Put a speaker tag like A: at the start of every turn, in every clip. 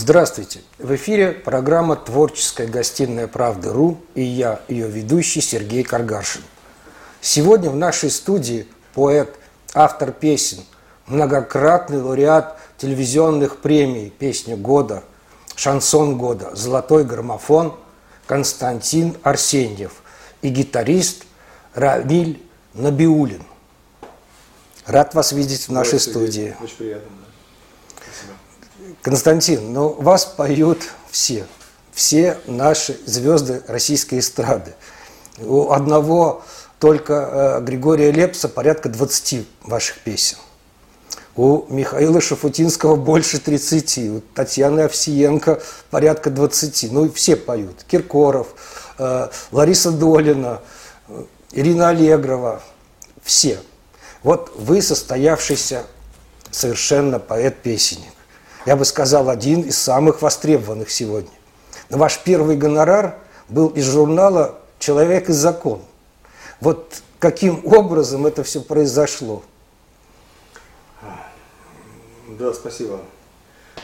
A: Здравствуйте! В эфире программа «Творческая гостиная правды.ру» и я, ее ведущий Сергей Каргашин. Сегодня в нашей студии поэт, автор песен, многократный лауреат телевизионных премий «Песня года», «Шансон года», «Золотой граммофон» Константин Арсеньев и гитарист Рамиль Набиулин. Рад вас видеть в нашей студии.
B: Очень приятно.
A: Константин, ну вас поют все, все наши звезды российской эстрады. У одного только э, Григория Лепса порядка 20 ваших песен. У Михаила Шафутинского больше 30, у Татьяны Овсиенко порядка 20. Ну и все поют. Киркоров, э, Лариса Долина, э, Ирина Аллегрова, все. Вот вы состоявшийся совершенно поэт-песенник я бы сказал, один из самых востребованных сегодня. Но ваш первый гонорар был из журнала «Человек и закон». Вот каким образом это все произошло?
B: Да, спасибо.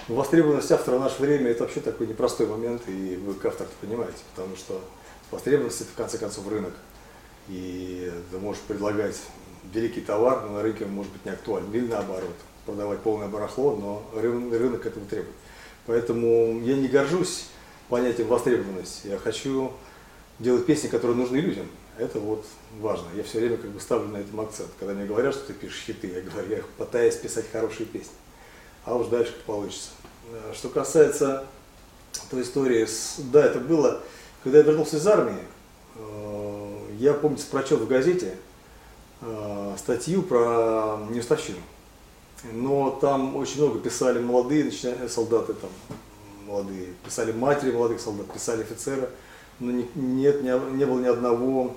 B: Востребованность автора в наше время – это вообще такой непростой момент, и вы как автор понимаете, потому что востребованность – это в конце концов рынок. И ты можешь предлагать великий товар, но на рынке он может быть не актуален, или наоборот – продавать полное барахло, но рынок этого требует. Поэтому я не горжусь понятием востребованности. Я хочу делать песни, которые нужны людям. Это вот важно. Я все время как бы ставлю на этом акцент. Когда мне говорят, что ты пишешь хиты, я говорю, я пытаюсь писать хорошие песни. А уж дальше как получится. Э, что касается той истории, с... да, это было, когда я вернулся из армии, э, я, помнится, прочел в газете э, статью про неуставщину но там очень много писали молодые солдаты, там, молодые, писали матери молодых солдат, писали офицеры, но не, нет, не, не было ни одного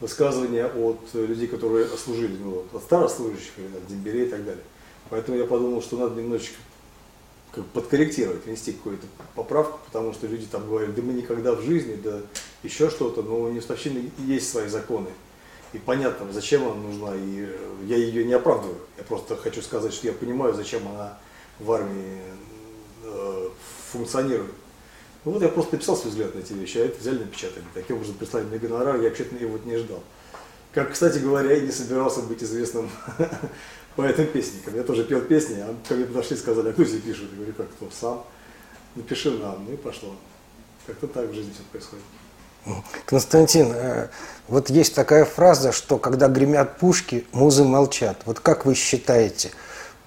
B: высказывания от людей, которые служили, ну, от старослужащих, от дембелей и так далее. Поэтому я подумал, что надо немножечко как подкорректировать, внести какую-то поправку, потому что люди там говорили, да мы никогда в жизни, да еще что-то, но у неуставщины есть свои законы и понятно, зачем она нужна, и э, я ее не оправдываю. Я просто хочу сказать, что я понимаю, зачем она в армии э, функционирует. Ну вот я просто написал свой взгляд на эти вещи, а это взяли напечатали. Таким образом прислали мне гонорар, я вообще-то его не ждал. Как, кстати говоря, я не собирался быть известным поэтом-песником. Я тоже пел песни, а ко мне подошли и сказали, а кто здесь пишет? Я говорю, как кто? Сам. Напиши нам, ну и пошло. Как-то так в жизни все происходит.
A: Константин, э, вот есть такая фраза, что когда гремят пушки, музы молчат. Вот как вы считаете,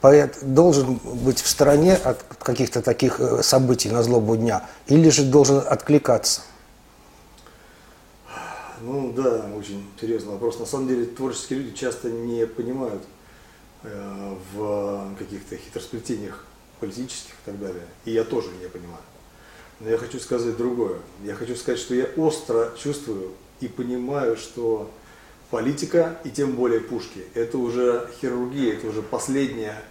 A: поэт должен быть в стороне от каких-то таких э, событий на злобу дня или же должен откликаться?
B: Ну да, очень серьезный вопрос. На самом деле творческие люди часто не понимают э, в каких-то хитросплетениях политических и так далее. И я тоже не понимаю. Но я хочу сказать другое. Я хочу сказать, что я остро чувствую и понимаю, что политика, и тем более пушки, это уже хирургия, это уже последнее,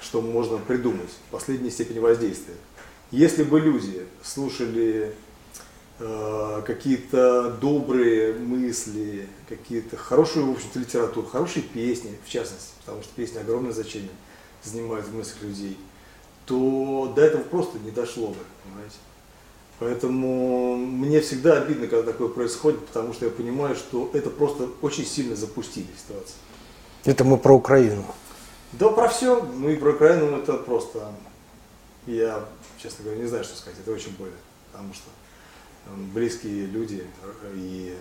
B: что можно придумать, последняя степень воздействия. Если бы люди слушали э, какие-то добрые мысли, какие-то хорошую, в общем-то, литературу, хорошие песни, в частности, потому что песни огромное значение занимают в мыслях людей, то до этого просто не дошло бы, понимаете. Поэтому мне всегда обидно, когда такое происходит, потому что я понимаю, что это просто очень сильно запустили ситуацию.
A: Это мы про Украину.
B: Да, про все. Ну и про Украину это просто... Я, честно говоря, не знаю, что сказать. Это очень больно. Потому что близкие люди и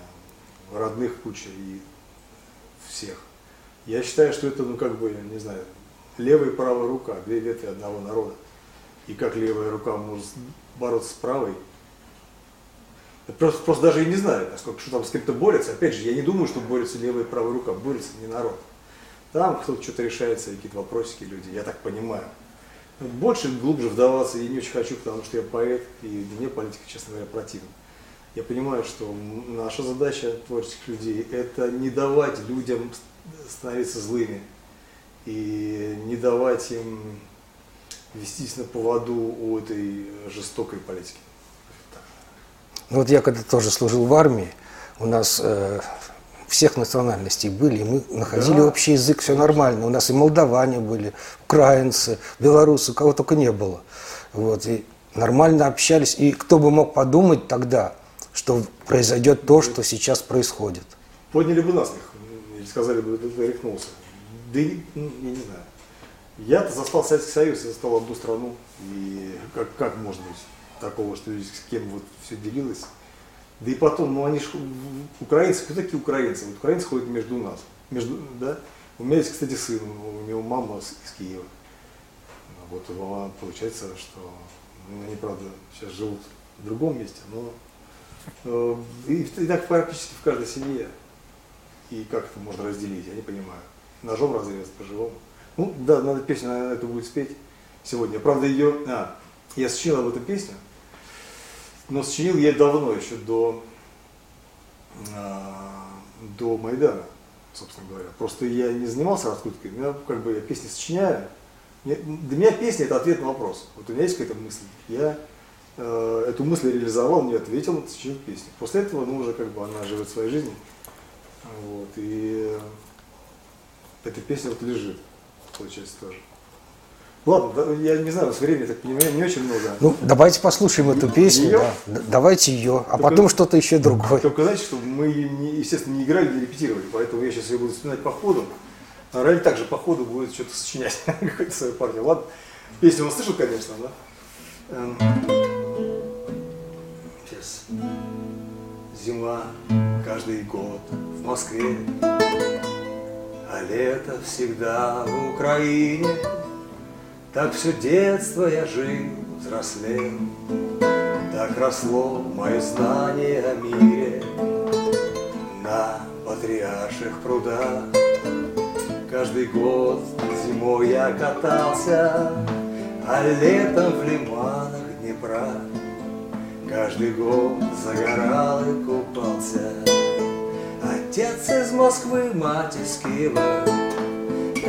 B: родных куча, и всех. Я считаю, что это, ну как бы, не знаю, левая и правая рука, две ветви одного народа. И как левая рука может бороться с правой, Просто, просто даже и не знаю, насколько что там с кем-то борется. Опять же, я не думаю, что борется левая и правая рука, борется не народ. Там кто-то что-то решается, какие-то вопросики люди, я так понимаю. Больше, глубже вдаваться я не очень хочу, потому что я поэт, и мне политика, честно говоря, противна. Я понимаю, что наша задача творческих людей – это не давать людям становиться злыми и не давать им вестись на поводу у этой жестокой политики.
A: Ну вот я когда тоже служил в армии, у нас э, всех национальностей были, и мы находили да. общий язык, все нормально. У нас и молдаване были, украинцы, белорусы, кого только не было. Вот, и нормально общались. И кто бы мог подумать тогда, что произойдет то, что сейчас происходит.
B: Подняли бы насмех, или сказали бы, ты рехнулся. Да я не знаю. Я-то застал Советский Союз, я застал одну страну. И как, как может быть такого, что с кем вот все делилось? Да и потом, ну они же, украинцы, кто такие украинцы? Вот украинцы ходят между нас. Между, да? У меня есть, кстати, сын, у него мама из Киева. Вот получается, что ну, они, правда, сейчас живут в другом месте, но э, и, и так практически в каждой семье. И как это можно разделить, я не понимаю. Ножом разрезать по-живому. Ну, да, надо песню, наверное, эту будет спеть сегодня. Правда, ее... А, я сочинил об этом песню, но сочинил я давно, еще до, а, до Майдана, собственно говоря. Просто я не занимался раскруткой, меня, как бы я песни сочиняю. Для меня песня это ответ на вопрос. Вот у меня есть какая-то мысль, я э, эту мысль реализовал, мне ответил, сочинил песню. После этого, ну, уже как бы она живет своей жизнью. Вот, и эта песня вот лежит, получается, тоже. Ладно, я не знаю, с времени, так понимаю, не очень много.
A: Ну, давайте послушаем эту песню. Ее? Да. Давайте ее, а только, потом что-то еще другое.
B: Только знаете, что мы, естественно, не играли, не репетировали, поэтому я сейчас ее буду вспоминать по ходу. А Раль также по ходу будет что-то сочинять, какую-то свою партию. Ладно, песню он слышал, конечно, да? Эм. Сейчас. Зима каждый год в Москве, а лето всегда в Украине. Так все детство я жил, взрослел, Так росло мое знание о мире На патриарших прудах. Каждый год зимой я катался, А летом в лиманах Днепра. Каждый год загорал и купался. Отец из Москвы, мать из Киева,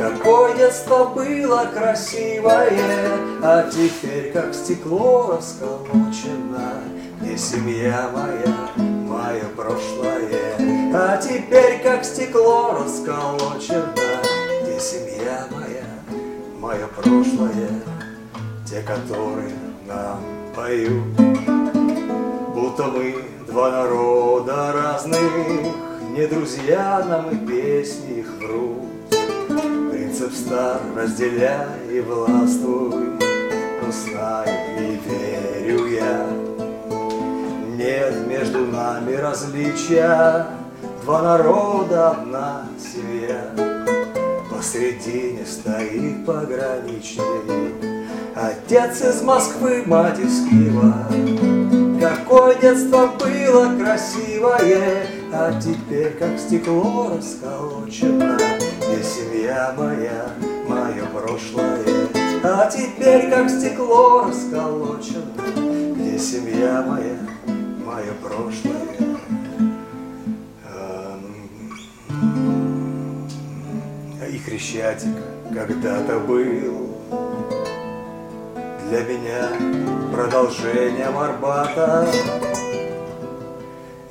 B: Какое детство было красивое, А теперь как стекло расколочено, Где семья моя, мое прошлое. А теперь как стекло расколочено, Где семья моя, мое прошлое. Те, которые нам поют, Будто мы два народа разных, Не друзья нам и песни их врут принцип стар, разделяй и властвуй, но знай и верю я. Нет между нами различия, два народа, одна семья. Посредине стоит пограничник, отец из Москвы, мать из Киева. Какое детство было красивое, а теперь как стекло расколочено семья моя, мое прошлое, А теперь как стекло расколочено, где семья моя, мое прошлое. И Хрещатик когда-то был для меня продолжением Арбата.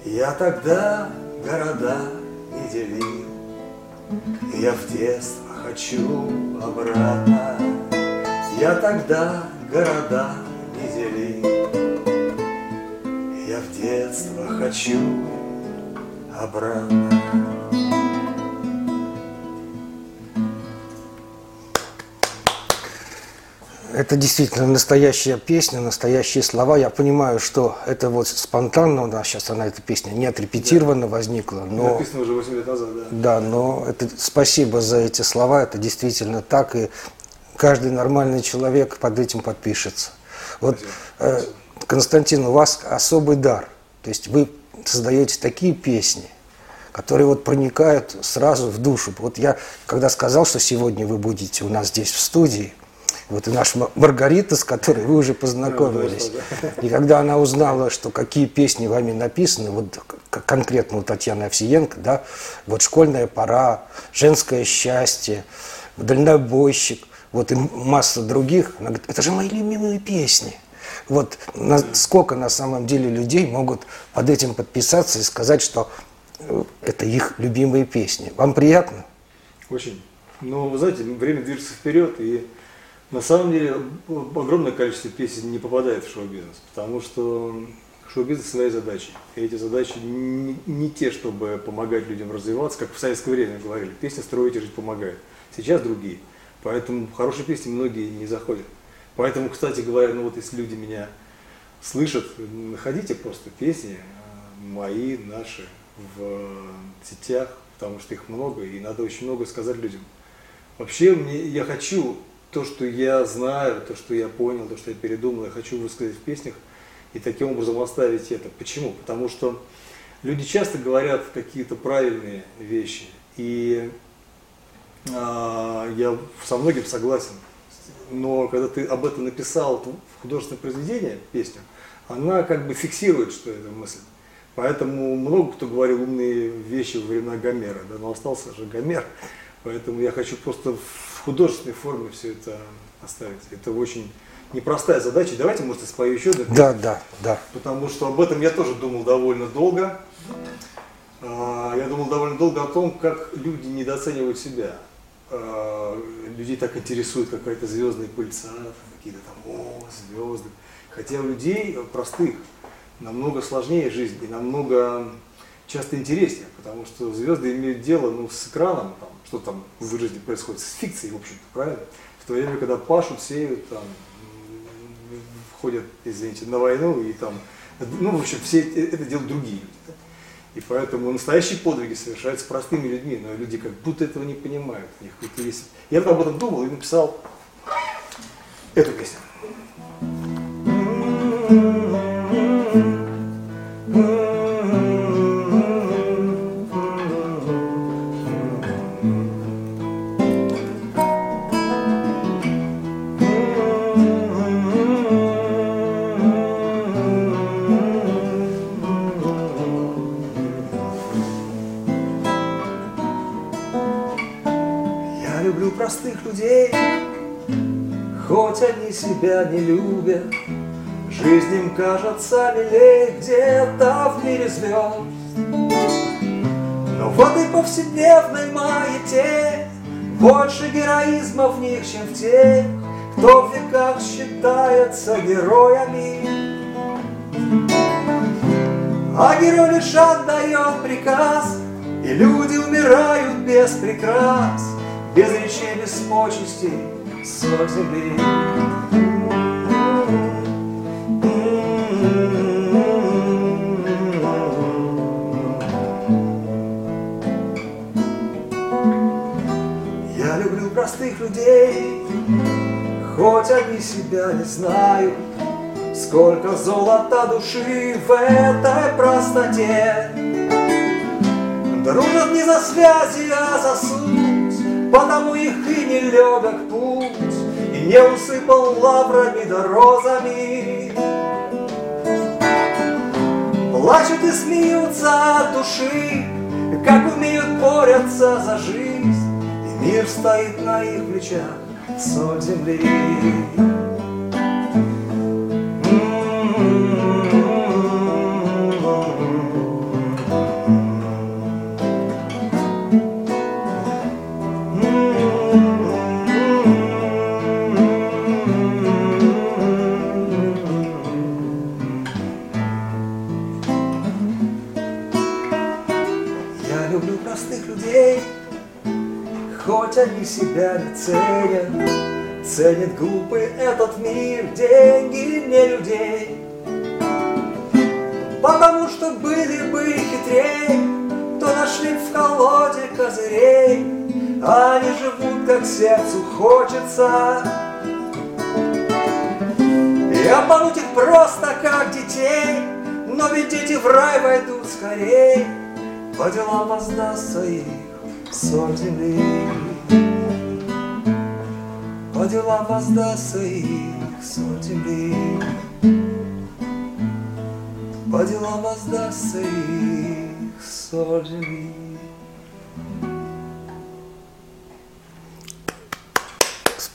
B: Я тогда города не делил, я в детство хочу обратно, Я тогда города не делил. Я в детство хочу обратно.
A: Это действительно настоящая песня, настоящие слова. Я понимаю, что это вот спонтанно у нас сейчас она, эта песня, не отрепетированно да. возникла. Но,
B: Написано уже 8 лет назад, да.
A: Да, но это, спасибо за эти слова, это действительно так, и каждый нормальный человек под этим подпишется. Вот, э, Константин, у вас особый дар. То есть вы создаете такие песни, которые вот проникают сразу в душу. Вот я, когда сказал, что сегодня вы будете у нас здесь в студии, вот и наша Маргарита, с которой вы уже познакомились. И когда она узнала, что какие песни вами написаны, вот конкретно у Татьяны Овсиенко, да, вот «Школьная пора», «Женское счастье», «Дальнобойщик», вот и масса других, она говорит, это же мои любимые песни. Вот сколько на самом деле людей могут под этим подписаться и сказать, что э, это их любимые песни. Вам приятно?
B: Очень. Ну, вы знаете, время движется вперед, и На самом деле огромное количество песен не попадает в шоу-бизнес, потому что шоу-бизнес своей задачей. И эти задачи не, не те, чтобы помогать людям развиваться, как в советское время говорили, песня строить и жить помогает. Сейчас другие. Поэтому хорошие песни многие не заходят. Поэтому, кстати говоря, ну вот если люди меня слышат, находите просто песни э, мои, наши в сетях, потому что их много, и надо очень много сказать людям. Вообще, мне, я хочу то, что я знаю, то, что я понял, то, что я передумал, я хочу высказать в песнях и таким образом оставить это. Почему? Потому что люди часто говорят какие-то правильные вещи, и а, я со многим согласен. Но когда ты об этом написал в художественное произведение, песню, она как бы фиксирует, что это мысль. Поэтому много кто говорил умные вещи во времена Гомера, да, но остался же Гомер. Поэтому я хочу просто в художественной форме все это оставить. Это очень непростая задача. Давайте, может, я спою еще одну
A: Да, да, да.
B: Потому что об этом я тоже думал довольно долго. А, я думал довольно долго о том, как люди недооценивают себя. А, людей так интересует какая-то звездная пыльца, какие-то там, о, звезды. Хотя у людей простых намного сложнее жизнь и намного часто интереснее, потому что звезды имеют дело ну, с экраном, там, что там в жизни происходит, с фикцией, в общем-то, правильно? В то время, когда пашут, сеют, там, ходят, извините, на войну и там, ну, в общем, все это делают другие люди. Да? И поэтому настоящие подвиги совершаются простыми людьми, но люди как будто этого не понимают. У них есть... Я об этом думал и написал эту песню. Кажется милее где-то в мире звезд. Но вот и повседневной маяте Больше героизма в них, чем в тех, Кто в веках считается героями. А герой лишь отдает приказ, И люди умирают без прикрас, Без речей, без почестей, соль земли. Людей, Хоть они себя не знают, Сколько золота души в этой простоте. Дружат не за связи, а за суть, Потому их и не легок путь, И не усыпал лаврами да розами. Плачут и смеются от души, Как умеют борются за жизнь, Мир стоит на их плечах, соль земли. Себя не ценят, Ценит глупый этот мир деньги не людей. Потому что были бы хитрее, То нашли в колоде козырей, Они живут, как сердцу хочется. И обмануть их просто, как детей, Но ведь дети в рай войдут скорей, По делам воздастся их соль земли по делам воздастся их соль земли. По делам воздастся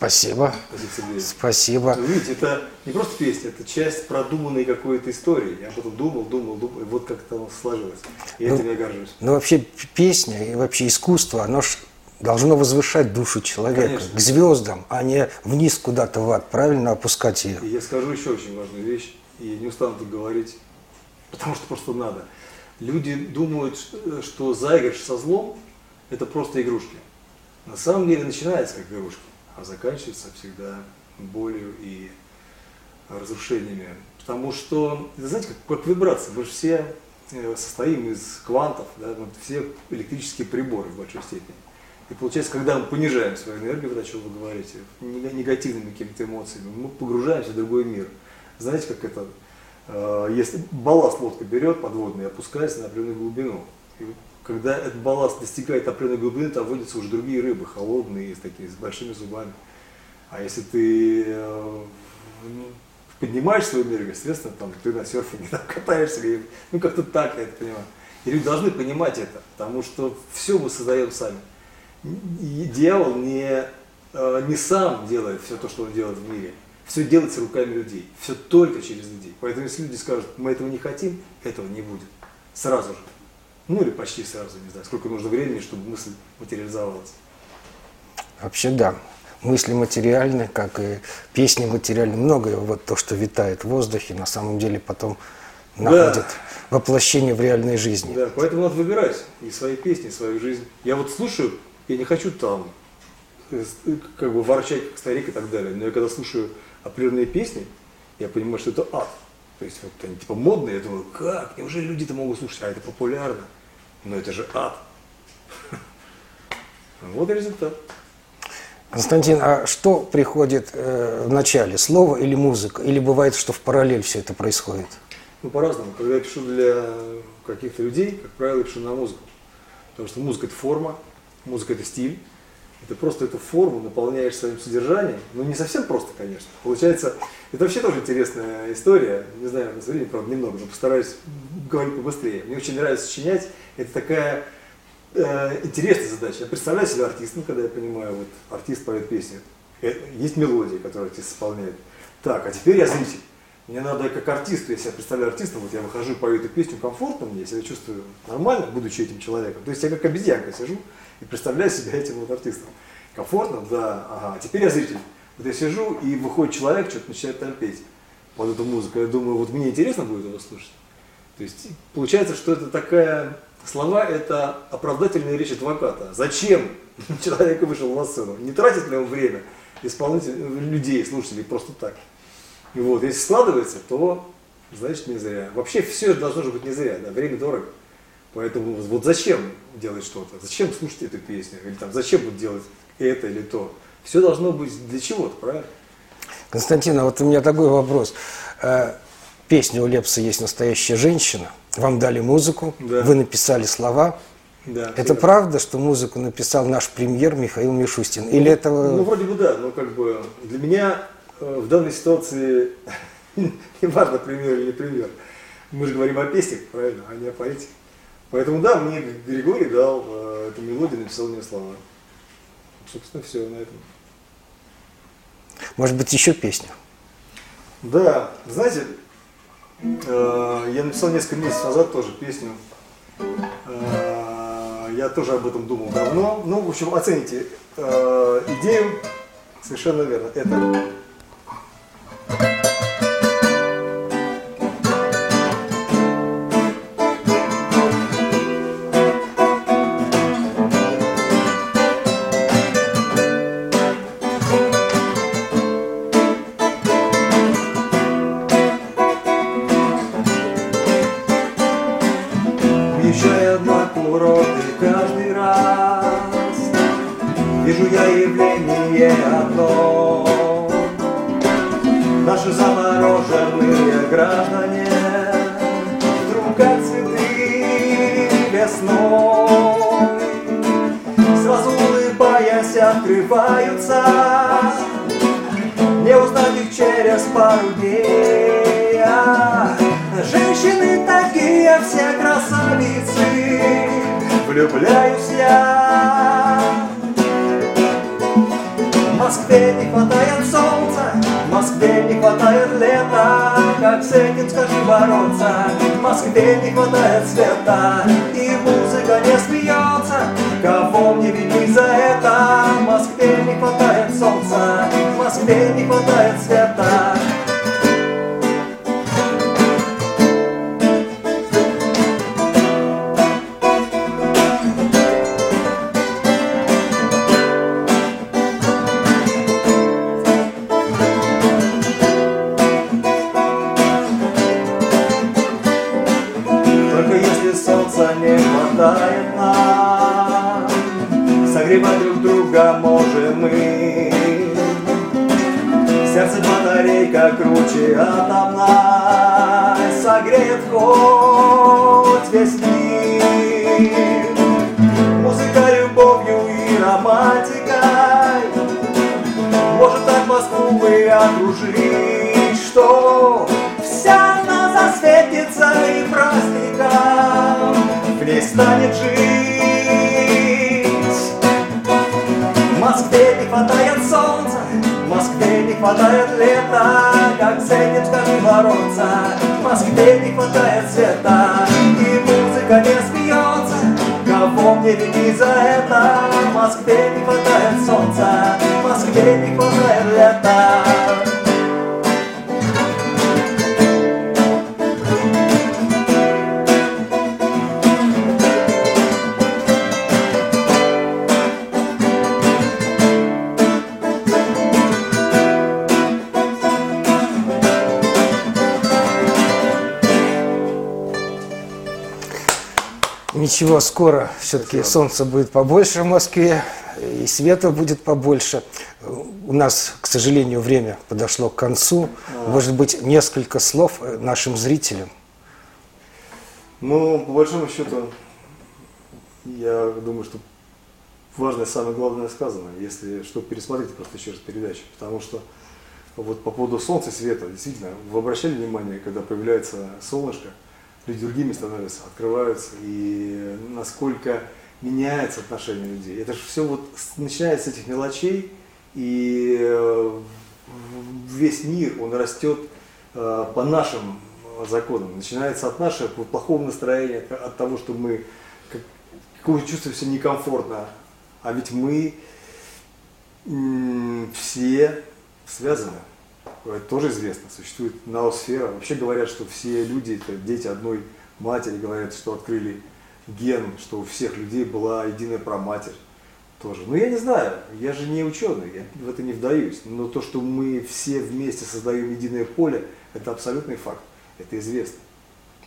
A: Спасибо.
B: Спасибо. Вы видите, это не просто песня, это часть продуманной какой-то истории. Я потом думал, думал, думал, и вот как это сложилось. И
A: ну,
B: этим я горжусь.
A: Ну, вообще, песня и вообще искусство, оно ж должно возвышать душу человека
B: Конечно.
A: к звездам, а не вниз куда-то в ад, правильно опускать ее.
B: И я скажу еще очень важную вещь, и не устану тут говорить, потому что просто надо. Люди думают, что заигрыш со злом – это просто игрушки. На самом деле начинается как игрушки, а заканчивается всегда болью и разрушениями. Потому что, знаете, как, как вибрация, мы же все э, состоим из квантов, да, все электрические приборы в большой степени. И получается, когда мы понижаем свою энергию, вот о чем вы говорите, нега- негативными какими-то эмоциями, мы погружаемся в другой мир. Знаете, как это, э, если балласт лодка берет подводный опускается на определенную глубину. И когда этот балласт достигает определенной глубины, там водятся уже другие рыбы, холодные, с такими, с большими зубами. А если ты э, ну, поднимаешь свою энергию, естественно, там, ты на серфинге там, катаешься, и, ну как-то так, я это понимаю. И люди должны понимать это, потому что все мы создаем сами. И дьявол не, э, не сам делает все то, что он делает в мире. Все делается руками людей. Все только через людей. Поэтому если люди скажут, мы этого не хотим, этого не будет. Сразу же. Ну или почти сразу, не знаю, сколько нужно времени, чтобы мысль материализовалась.
A: Вообще да. Мысли материальны, как и песни материальны. Многое вот то, что витает в воздухе, на самом деле потом
B: Да.
A: находит воплощение в реальной жизни.
B: Да, поэтому надо выбирать и свои песни, и свою жизнь. Я вот слушаю, я не хочу там э, э, как бы ворчать как старик и так далее, но я когда слушаю определенные песни, я понимаю, что это ад. То есть вот они типа модные, я думаю, как, неужели люди это могут слушать, а это популярно? Но это же ад. Вот и результат.
A: Константин, а что приходит э, в начале, слово или музыка? Или бывает, что в параллель все это происходит?
B: Ну, по-разному. Когда я пишу для каких-то людей, как правило, я пишу на музыку. Потому что музыка – это форма, музыка – это стиль. Это просто эту форму наполняешь своим содержанием. Ну, не совсем просто, конечно. Получается, это вообще тоже интересная история. Не знаю, у нас времени, правда, немного, но постараюсь говорить побыстрее. Мне очень нравится сочинять. Это такая э, интересная задача. Я представляю себя артистом, когда я понимаю, вот артист поет песню. Э, Есть мелодия, которую артист исполняет. Так, а теперь я зритель. Мне надо как артисту, если я представляю артистом, вот я выхожу, пою эту песню комфортно мне, я себя чувствую нормально, будучи этим человеком. То есть я как обезьянка сижу и представляю себя этим вот артистом. Комфортно? Да, ага. А теперь я зритель. Вот я сижу, и выходит человек, что-то начинает там петь под эту музыку. Я думаю, вот мне интересно будет его слушать. То есть получается, что это такая слова, это оправдательная речь адвоката. Зачем человек вышел на сцену? Не тратит ли он время исполнителей, людей, слушателей просто так? И вот, если складывается, то значит не зря. Вообще все должно же быть не зря, да, время дорого. Поэтому вот зачем делать что-то? Зачем слушать эту песню? Или там зачем вот делать это или то? Все должно быть для чего-то, правильно?
A: Константин, а вот у меня такой вопрос. Э, Песня у Лепса есть настоящая женщина. Вам дали музыку,
B: Да.
A: вы написали слова.
B: Да,
A: Это
B: всегда.
A: правда, что музыку написал наш премьер Михаил Мишустин? Или это...
B: Ну, вроде бы да, но как бы для меня э, в данной ситуации не важно, пример или не пример. Мы же говорим о песнях, правильно, а не о поэте. Поэтому да, мне Григорий дал э, эту мелодию, написал мне слова. Собственно, все на этом.
A: Может быть, еще песня?
B: Да, знаете, э, я написал несколько месяцев назад тоже песню. Э, я тоже об этом думал давно. Ну, в общем, оцените э, идею. Совершенно верно. Это
C: Москве не хватает солнца, Москве не хватает лета, как с этим скажи бороться? Москве не хватает света, и музыка не смеется, кого мне веди за это Москве не хватает солнца, Москве не хватает света. Мы. Сердце батарейка круче атомной Согреет хоть весь мир. Музыка любовью и романтикой. Может так Москву и окружить Что вся она засветится и праздником. В ней станет жить Москве не хватает солнца В Москве не хватает лета Как ценит скажи бороться. В Москве не хватает света И музыка не смеется. Кого мне вини за это? В Москве не хватает солнца В Москве не хватает лета
A: Ничего, скоро все-таки солнца будет побольше в Москве, и света будет побольше. У нас, к сожалению, время подошло к концу. Может быть, несколько слов нашим зрителям.
B: Ну, по большому счету, я думаю, что важное, самое главное сказано, если что, пересмотрите просто еще раз передачу, потому что вот по поводу солнца и света, действительно, вы обращали внимание, когда появляется солнышко, люди другими становятся, открываются, и насколько меняется отношение людей. Это же все вот начинается с этих мелочей, и э, весь мир, он растет э, по нашим законам. Начинается от нашего плохого настроения, от- того, что мы как- чувствуем себя некомфортно. А ведь мы все связаны. Это тоже известно. Существует ноосфера. Вообще говорят, что все люди это дети одной матери. Говорят, что открыли ген, что у всех людей была единая праматерь тоже. Ну, я не знаю, я же не ученый, я в это не вдаюсь. Но то, что мы все вместе создаем единое поле, это абсолютный факт. Это известно.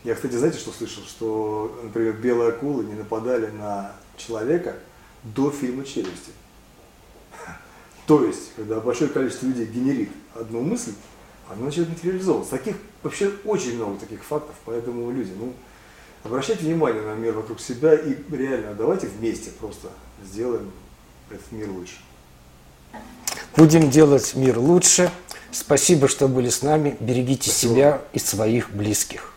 B: Я, кстати, знаете, что слышал? Что, например, белые акулы не нападали на человека до фильма «Челюсти». То есть, когда большое количество людей генерит одну мысль, она начинает материализовываться. Таких вообще очень много таких фактов, поэтому люди, ну, обращайте внимание на мир вокруг себя и реально давайте вместе просто сделаем этот мир лучше.
A: Будем делать мир лучше. Спасибо, что были с нами. Берегите
B: Спасибо.
A: себя и своих близких.